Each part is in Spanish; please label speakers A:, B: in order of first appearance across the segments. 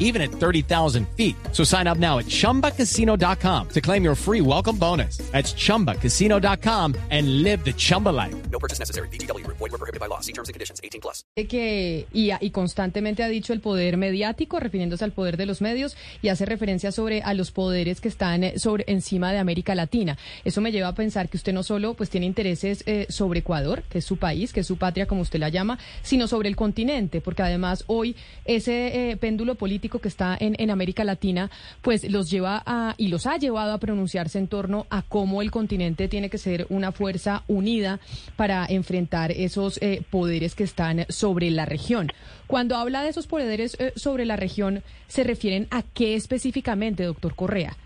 A: even at 30,000 feet. So sign up now at chumbacasino.com to claim your free welcome bonus. That's chumbacasino.com and live the Chumba life.
B: No purchase necessary. BGW. Void were prohibited by law. See terms and conditions. 18 plus.
C: que y, y constantemente ha dicho el poder mediático, refiriéndose al poder de los medios, y hace referencia sobre a los poderes que están eh, sobre encima de América Latina. Eso me lleva a pensar que usted no solo pues tiene intereses eh, sobre Ecuador, que es su país, que es su patria, como usted la llama, sino sobre el continente, porque además hoy ese eh, péndulo político que está en, en América Latina, pues los lleva a y los ha llevado a pronunciarse en torno a cómo el continente tiene que ser una fuerza unida para enfrentar esos eh, poderes que están sobre la región. Cuando habla de esos poderes eh, sobre la región, ¿se refieren a qué específicamente, doctor Correa?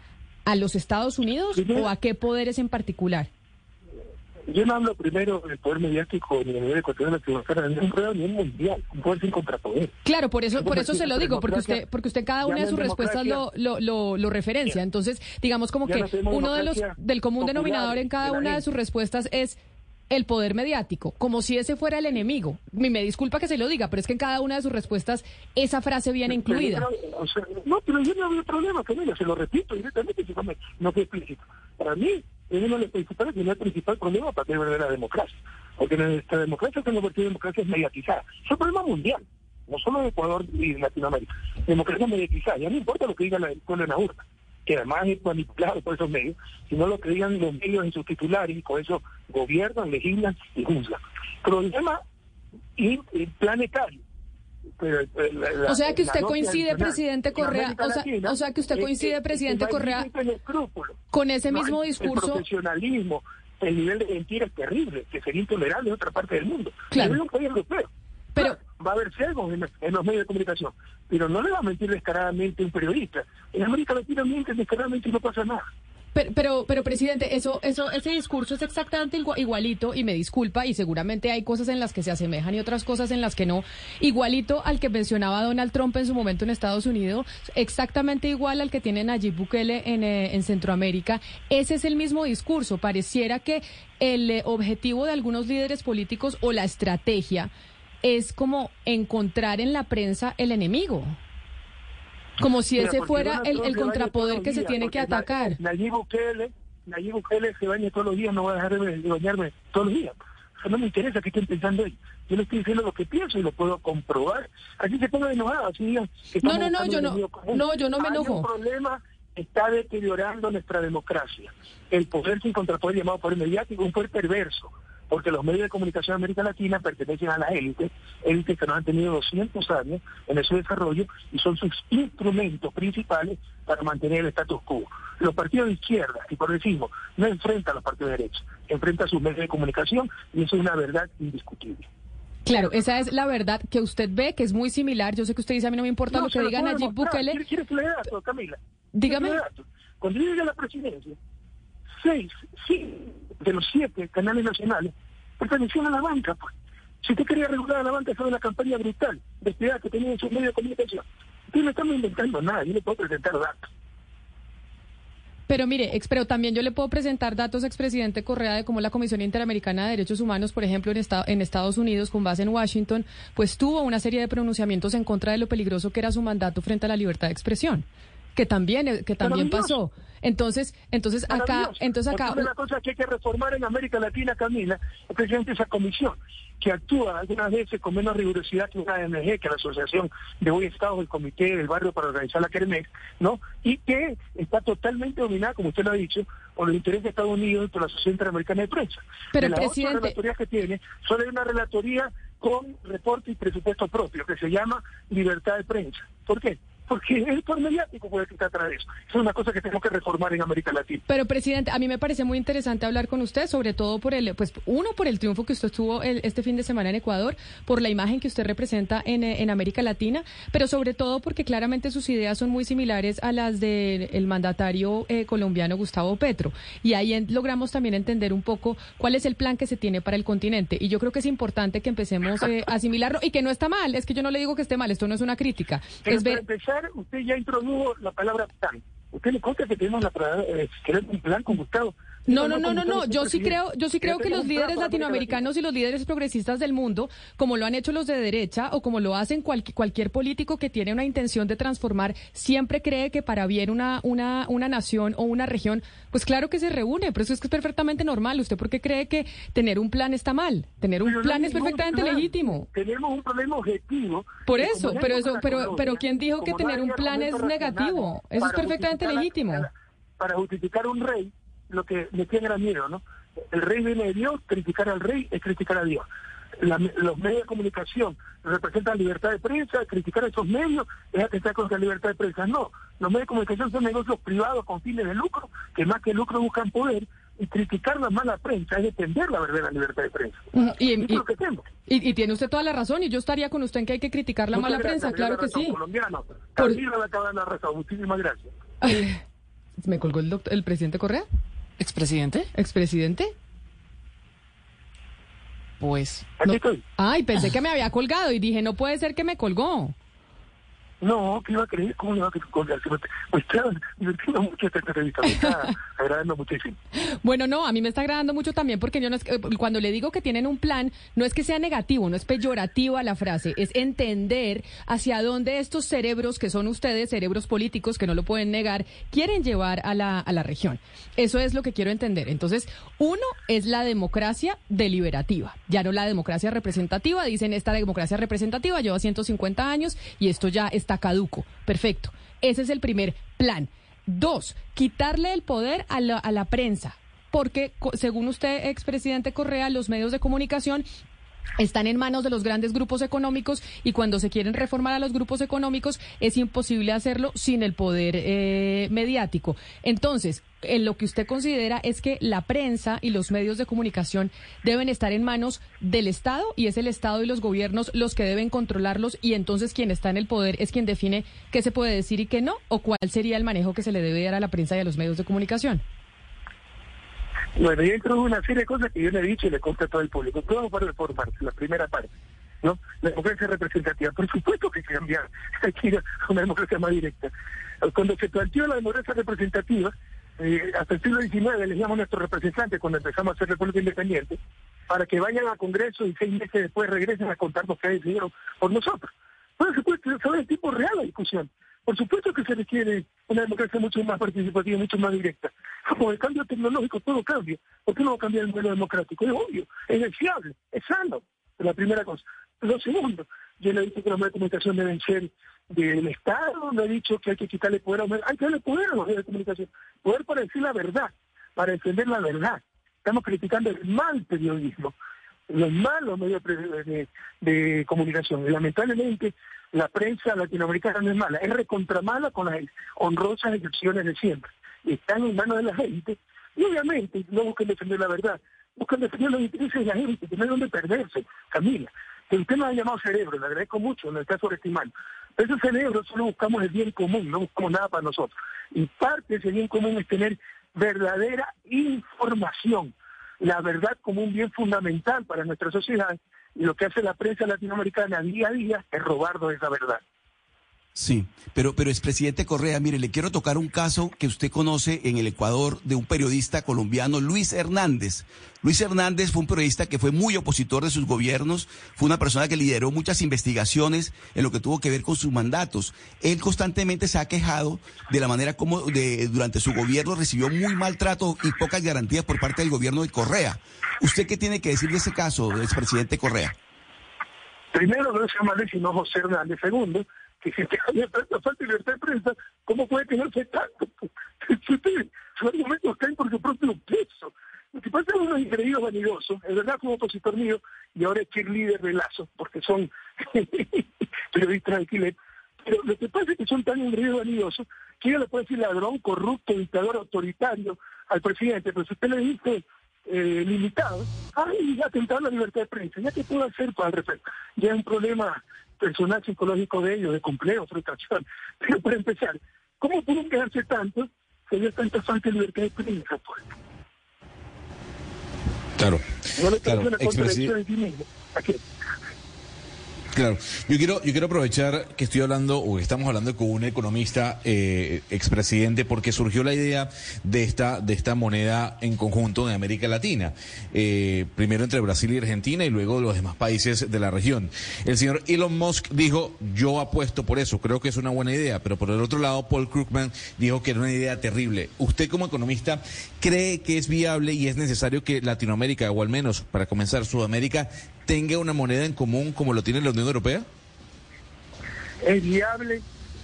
C: ¿A los Estados Unidos o a qué poderes en particular?
D: Yo no hablo primero del poder mediático ni a nivel ecuatoriano, sino a nivel mundial, un poder sin contrapoder.
C: Claro, por eso, por eso se lo digo, porque usted, porque usted cada una de sus respuestas lo, lo, lo, lo referencia. Entonces, digamos como que uno de los del común denominador en cada una de sus respuestas es el poder mediático, como si ese fuera el enemigo. Me, me disculpa que se lo diga, pero es que en cada una de sus respuestas esa frase viene incluida.
D: Pero, o sea, no, pero yo no veo problema, Camila, se lo repito directamente, si no, me, no fue explícito. Para mí, es uno de los principales, el principal problema para tener verdadera democracia. Porque nuestra democracia se ha convertido en democracia mediatizada. Es un problema mundial, no solo de Ecuador y Latinoamérica. Democracia mediatizada, ya no importa lo que diga la, el pueblo en la urna que además es manipulado por esos medios, sino lo que digan los medios en sus titulares y con eso gobiernan, legislan y juzgan. Problema y, y planetario. Pero, eh, la, la,
C: O sea que usted coincide, presidente
D: en
C: Correa, o sea,
D: Latina
C: o sea que usted coincide, presidente Correa, con ese
D: No,
C: mismo
D: el-
C: discurso.
D: El profesionalismo, el nivel de mentira es terrible, que sería intolerable en otra parte del mundo.
C: Claro.
D: En un país europeo.
C: Pero-
D: va a haber ciegos en, en los medios de comunicación, pero no le va a mentir descaradamente un periodista. En América Latina mienten descaradamente y no pasa nada.
C: Pero, pero, pero, presidente, eso, eso, ese discurso es exactamente igua- igualito, y me disculpa, y seguramente hay cosas en las que se asemejan y otras cosas en las que no, igualito al que mencionaba Donald Trump en su momento en Estados Unidos, exactamente igual al que tiene Nayib Bukele en, eh, en Centroamérica. Ese es el mismo discurso. Pareciera que el eh, objetivo de algunos líderes políticos o la estrategia es como encontrar en la prensa el enemigo. Como si ese fuera el, el contrapoder que se tiene que atacar.
D: Nayib Bukele, Nayib Bukele se baña todos los días, no voy a dejar de, bañarme todos los días. O sea, no me interesa que estén pensando ellos. Yo le estoy diciendo lo que pienso y lo puedo comprobar. Así se pongan enojados, así digan que
C: No, no, no, yo no- no, yo no me enojo.
D: un problema está deteriorando nuestra democracia. El poder sin contrapoder llamado poder mediático, un poder perverso, porque los medios de comunicación de América Latina pertenecen a la élite, élites que nos han tenido 200 años en su desarrollo y son sus instrumentos principales para mantener el status quo. Los partidos de izquierda y progresismo no enfrentan a los partidos de derecha, enfrentan a sus medios de comunicación y eso es una verdad indiscutible.
C: Claro, esa es la verdad que usted ve, que es muy similar. Yo sé que usted dice a mí no me importa
D: No,
C: lo que diga
D: puedo
C: Nayib
D: demostrar.
C: Bukele.
D: ¿Quiere, quiere que le datos, Camila?
C: Dígame.
D: Cuando yo llegué a la presidencia, seis, sí, de los siete canales nacionales pertenecían a la banca. Pues. Si usted quería regular a la banca, fue una campaña brutal, despedida que tenía en sus medios de comunicación. Ustedes no estamos inventando nada, yo le puedo presentar datos.
C: Pero mire, ex, pero también yo le puedo presentar datos, expresidente Correa, de cómo la Comisión Interamericana de Derechos Humanos, por ejemplo, en, esta- en Estados Unidos, con base en Washington, pues tuvo una serie de pronunciamientos en contra de lo peligroso que era su mandato frente a la libertad de expresión, que también, eh, que también pasó. Entonces, entonces acá, entonces
D: Porque
C: acá,
D: una cosas que hay que reformar en América Latina, Camila, es precisamente esa comisión, que actúa algunas veces con menos rigurosidad que una AMG, que la Asociación de Hoy Estados del Comité del Barrio para organizar la Kermés, ¿no? Y que está totalmente dominada, como usted lo ha dicho, por los intereses de Estados Unidos y por la Sociedad Interamericana de Prensa.
C: Pero,
D: de las
C: presidente-
D: ocho relatorías que tiene, solo hay una relatoría con reporte y presupuesto propio, que se llama libertad de prensa. ¿Por qué? Porque es el poder mediático puede está atrás de eso. Es una cosa que tenemos que reformar en América Latina.
C: Pero, presidente, a mí me parece muy interesante hablar con usted, sobre todo por el, pues, uno, por el triunfo que usted tuvo el, este fin de semana en Ecuador, por la imagen que usted representa en, en América Latina, pero sobre todo porque claramente sus ideas son muy similares a las del mandatario eh, colombiano Gustavo Petro. Y ahí en, logramos también entender un poco cuál es el plan que se tiene para el continente. Y yo creo que es importante que empecemos eh, a asimilarlo y que no está mal. Es que yo no le digo que esté mal, esto no es una crítica.
D: Pero
C: es ver,
D: empezar, usted ya introdujo la palabra plan. Usted le consta que tenemos la palabra, eh, un plan con Gustavo.
C: No, no, no, no, no. Yo sí creo, yo sí creo que los líderes latinoamericanos y los líderes progresistas del mundo, como lo han hecho los de derecha o como lo hacen cual- cualquier político que tiene una intención de transformar, siempre cree que para bien una, una, una nación o una región, pues claro que se reúne, pero eso es que es perfectamente normal. ¿Usted por qué cree que tener un plan está mal? Tener un
D: Pero
C: plan es perfectamente
D: plan.
C: legítimo.
D: Tenemos un problema objetivo.
C: Por eso, pero eso, pero,
D: Colombia,
C: pero ¿quién dijo que tener un plan es negativo? Eso es perfectamente legítimo.
D: Para, para justificar un rey, lo que me tiene era miedo, ¿no? El rey viene de Dios, criticar al rey es criticar a Dios. La- los medios de comunicación representan libertad de prensa, criticar a esos medios es atentar contra la libertad de prensa. No, los medios de comunicación son negocios privados con fines de lucro, que más que lucro buscan poder, y criticar la mala prensa es defender la verdadera libertad de prensa.
C: Y,
D: lo que
C: tiene usted toda la razón, y yo estaría con usted en que hay que criticar la
D: Muchas
C: mala
D: gracias,
C: prensa, claro que
D: razón,
C: sí.
D: Colombiano. De dar razón. Muchísimas gracias.
C: ¿Me colgó el, doctor- el presidente Correa?
E: ¿Expresidente?
C: ¿Expresidente?
E: Pues
D: Aquí
C: No.
D: estoy.
C: Ay, pensé que me había colgado y dije, no puede ser que me colgó.
D: No, ¿qué iba a creer? ¿Cómo le va a creer? Me está divirtiendo mucho esta entrevista. Me está agradando muchísimo.
C: Bueno, no, a mí me está agradando mucho también porque yo no es que- cuando le digo que tienen un plan, no es que sea negativo, no es peyorativa la frase, es entender hacia dónde estos cerebros que son ustedes, cerebros políticos que no lo pueden negar, quieren llevar a la, a la región. Eso es lo que quiero entender. Entonces, uno es la democracia deliberativa, ya no la democracia representativa. Dicen, esta democracia representativa lleva 150 años y esto ya está caduco. Perfecto. Ese es el primer plan. Dos, quitarle el poder a la, a la prensa, porque según usted, expresidente Correa, los medios de comunicación están en manos de los grandes grupos económicos y cuando se quieren reformar a los grupos económicos es imposible hacerlo sin el poder eh, mediático. Entonces, en lo que usted considera es que la prensa y los medios de comunicación deben estar en manos del Estado y es el Estado y los gobiernos los que deben controlarlos y entonces quien está en el poder es quien define qué se puede decir y qué no o cuál sería el manejo que se le debe dar a la prensa y a los medios de comunicación.
D: Bueno, yo introdujo una serie de cosas que yo le he dicho y le conté a todo el público. Todo para reformar, la primera parte. ¿no? La democracia representativa. Por supuesto que hay que cambiar. Hay que ir a una democracia más directa. Cuando se planteó la democracia representativa, eh, hasta el siglo XIX elegíamos a nuestros representantes cuando empezamos a hacer República Independiente, para que vayan al Congreso y seis meses después regresen a contarnos qué decidieron por nosotros. Bueno, se puede saber el tipo real la discusión. Por supuesto que se requiere una democracia mucho más participativa, mucho más directa. Como el cambio tecnológico, todo cambia. ¿Por qué no va a cambiar el modelo democrático? Es obvio, es deseable, es sano. Es la primera cosa. Lo segundo, yo le he dicho que los medios de comunicación deben ser del Estado, le he dicho que hay que quitarle poder a los medios, hay que darle poder a los medios de comunicación, poder para decir la verdad, para defender la verdad. Estamos criticando el mal periodismo, los malos medios de, comunicación. Lamentablemente la prensa latinoamericana no es mala, es recontramala con las honrosas excepciones de siempre. Están en manos de la gente. Y obviamente no buscan defender la verdad, buscan defender los intereses de la gente, que no hay donde perderse, Camila. Que usted nos ha llamado cerebro, le agradezco mucho, nos está sobreestimando. Pero ese cerebro solo buscamos el bien común, no buscamos nada para nosotros. Y parte de ese bien común es tener verdadera información, la verdad como un bien fundamental para nuestra sociedad. Y lo que hace la prensa latinoamericana día a día es robarnos esa verdad.
F: Sí, pero, pero expresidente Correa, mire, le quiero tocar un caso que usted conoce en el Ecuador de un periodista colombiano, Luis Hernández. Luis Hernández fue un periodista que fue muy opositor de sus gobiernos, fue una persona que lideró muchas investigaciones en lo que tuvo que ver con sus mandatos. Él constantemente se ha quejado de la manera como de, durante su gobierno recibió muy maltrato y pocas garantías por parte del gobierno de Correa. ¿Usted qué tiene que decir de ese caso, expresidente Correa?
D: Primero no se llama Luis, sino José Hernández. Segundo, que si usted había tanta falta de libertad de prensa, ¿cómo puede tenerse tanto? Sus argumentos caen por su propio peso. Lo que pasa es unos increíbles vanidosos. Es verdad un opositor mío y ahora es cheerleader de Lazo, porque son periodistas de alquiler. Pero lo que pasa es que son tan engreídos vanidosos que yo le puedo decir ladrón, corrupto, dictador autoritario al presidente, pero si usted le dice eh, limitado, ay, ya atentado la libertad de prensa, ¿ya qué puedo hacer para el respecto? Ya es un problema personal psicológico de ellos, de complejo, frustración. Pero para empezar, ¿cómo pueden quedarse tanto si hay tanta falta de libertad de prensa? Pues?
G: Claro.
D: No le
G: claro.
D: una contradicción en sí mismo. ¿A qué?
G: Claro, yo quiero, yo quiero aprovechar que estoy hablando o estamos hablando con un economista eh, expresidente porque surgió la idea de esta, de esta moneda en conjunto de América Latina, eh, primero entre Brasil y Argentina y luego los demás países de la región. El señor Elon Musk dijo, yo apuesto por eso, creo que es una buena idea, pero por el otro lado Paul Krugman dijo que era una idea terrible. ¿Usted como economista cree que es viable y es necesario que Latinoamérica, o al menos para comenzar Sudamérica, tenga una moneda en común como lo tiene la Unión Europea?
D: es viable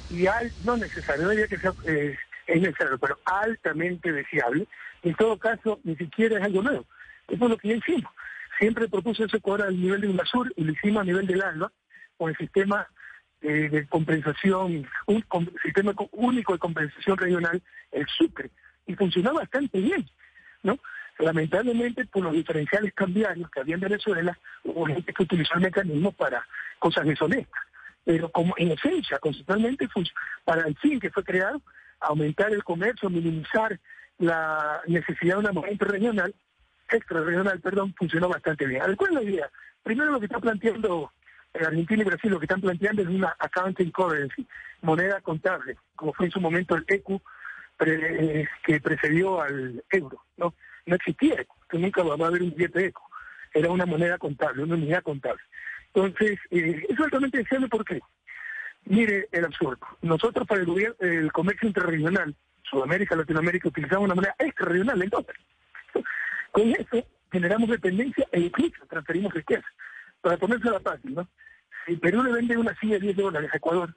D: y al, no que sea, eh, es necesario, pero altamente deseable. En todo caso, ni siquiera es algo nuevo. Eso es lo que ya hicimos. Siempre propuse ese cobrar al nivel de UNASUR y lo hicimos a nivel del ALBA, con el sistema eh, de compensación, un sistema co- único de compensación regional, el SUCRE, y funcionó bastante bien, ¿no? Lamentablemente, por los diferenciales cambiarios que había en Venezuela, hubo gente que utilizó el mecanismo para cosas deshonestas pero como en esencia, conceptualmente, para el fin que fue creado, aumentar el comercio, minimizar la necesidad de una moneda interregional, extrarregional, perdón, funcionó bastante bien. ¿cuál es la idea? Primero lo que está planteando eh, Argentina y Brasil, lo que están planteando es una accounting currency, moneda contable, como fue en su momento el ECU eh, que precedió al euro, ¿no? No existía ECU, que nunca va a haber un billete ECU, era una moneda contable, una unidad contable. Entonces, eh, es altamente deseable porque, mire el absurdo, nosotros para el, gobierno, el comercio interregional, Sudamérica, Latinoamérica, utilizamos una moneda extrarregional, el dólar. Con eso generamos dependencia e incluso transferimos riqueza. Para ponerse la fácil, ¿no? Si Perú le vende una silla de 10 dólares a Ecuador,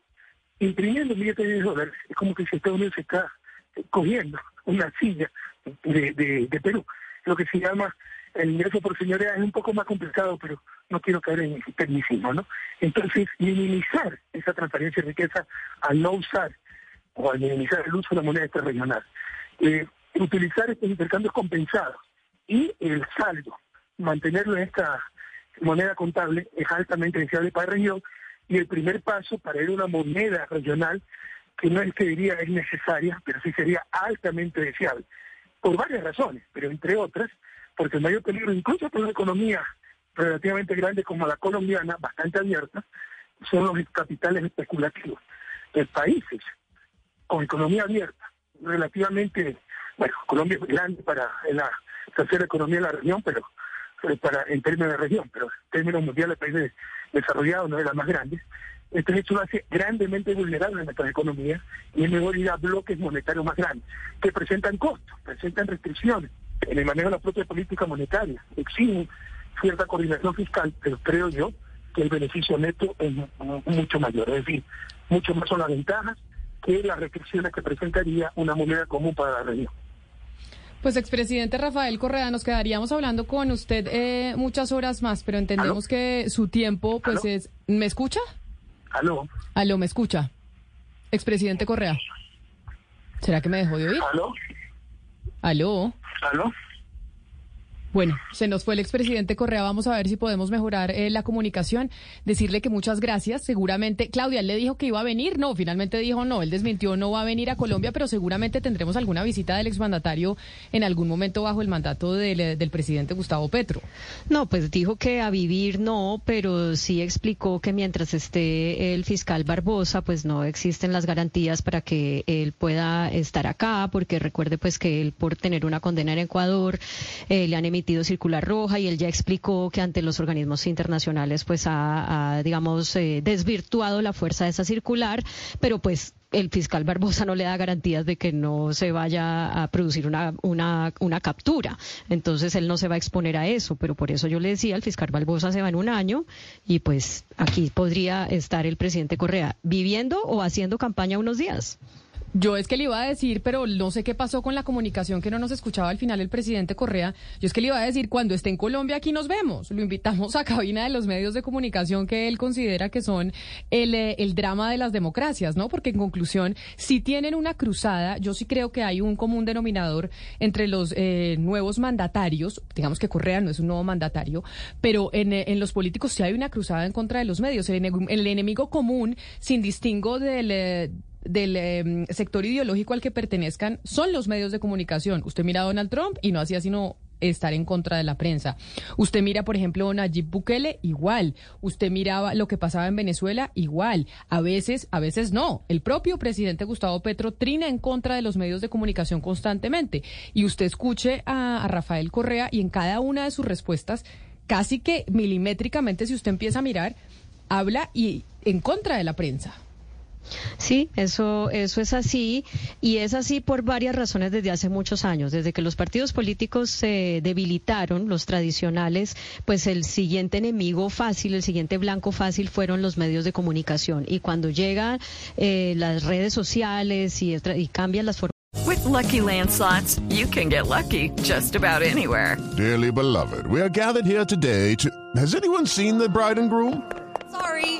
D: imprimiendo un billete de 10 dólares, es como que si Estados Unidos está cogiendo una silla de, de, de Perú. Lo que se llama el ingreso por señoría es un poco más complicado, pero no quiero caer en tecnicismo, ¿no? Entonces, minimizar esa transferencia de riqueza al no usar o al minimizar el uso de la moneda extrarregional. Eh, utilizar estos intercambios compensados y el saldo, mantenerlo en esta moneda contable es altamente deseable para la región y el primer paso para ir a una moneda regional que no es que diría es necesaria, pero sí sería altamente deseable, por varias razones, pero entre otras, porque el mayor peligro, incluso para una economía relativamente grande como la colombiana, bastante abierta, son los capitales especulativos. En países con economía abierta, relativamente, bueno, Colombia es grande para la tercera economía de la región, pero eh, para en términos de región, pero en términos mundiales, países desarrollados no es la más grande. Entonces esto lo hace grandemente vulnerable a nuestra economía y es mejor ir a bloques monetarios más grandes, que presentan costos, presentan restricciones en el manejo de la propia política monetaria, exigen cierta coordinación fiscal, pero creo yo que el beneficio neto es mu- mucho mayor, es decir, mucho más son las ventajas que las restricciones que presentaría una moneda común para la región.
C: Pues, expresidente Rafael Correa, nos quedaríamos hablando con usted eh, muchas horas más, pero entendemos
D: ¿Aló?
C: que su tiempo, pues,
D: ¿Aló?
C: es... ¿Me escucha?
D: ¿Aló?
C: Aló, ¿me escucha? Expresidente Correa. ¿Será que me dejó de oír?
D: ¿Aló?
C: Aló.
D: ¿Aló?
C: Bueno, se nos fue el expresidente Correa. Vamos a ver si podemos mejorar eh, la comunicación. Decirle que muchas gracias. Seguramente, Claudia, él le dijo que iba a venir. No, finalmente dijo no. Él desmintió, no va a venir a Colombia, pero seguramente tendremos alguna visita del exmandatario en algún momento bajo el mandato del, eh, presidente Gustavo Petro.
H: No, pues dijo que a vivir no, pero sí explicó que mientras esté el fiscal Barbosa, pues no existen las garantías para que él pueda estar acá, porque recuerde pues que él por tener una condena en Ecuador eh, le han emitido circular roja y él ya explicó que ante los organismos internacionales pues ha, digamos, eh, desvirtuado la fuerza de esa circular, pero pues el fiscal Barbosa no le da garantías de que no se vaya a producir una, una, una captura. Entonces él no se va a exponer a eso, pero por eso yo le decía, el fiscal Barbosa se va en un año y pues aquí podría estar el presidente Correa viviendo o haciendo campaña unos días.
C: Yo es que le iba a decir, pero no sé qué pasó con la comunicación que no nos escuchaba al final el presidente Correa. Yo es que le iba a decir, cuando esté en Colombia, aquí nos vemos. Lo invitamos a cabina de los medios de comunicación que él considera que son el, eh, el drama de las democracias, ¿no? Porque en conclusión, si tienen una cruzada, yo sí creo que hay un común denominador entre los eh, nuevos mandatarios. Digamos que Correa no es un nuevo mandatario, pero en, eh, los políticos sí hay una cruzada en contra de los medios. El, el enemigo común, sin distingo del. eh, del eh, sector ideológico al que pertenezcan son los medios de comunicación. Usted mira a Donald Trump y no hacía sino estar en contra de la prensa. Usted mira, por ejemplo, a Nayib Bukele, igual. Usted miraba lo que pasaba en Venezuela, igual. A veces, a veces no. El propio presidente Gustavo Petro trina en contra de los medios de comunicación constantemente. Y usted escuche a, a Rafael Correa y en cada una de sus respuestas, casi que milimétricamente, si usted empieza a mirar, habla y en contra de la prensa.
H: Sí, eso, eso es así y es así por varias razones desde hace muchos años. Desde que los partidos políticos se debilitaron, los tradicionales, pues el siguiente enemigo fácil, el siguiente blanco fácil fueron los medios de comunicación. Y cuando llegan eh, las redes sociales y, y cambian las formas
I: With Lucky Land slots, you can get lucky just about anywhere.
J: Dearly beloved, we are gathered here today to. Has anyone seen the bride and groom?
K: Sorry,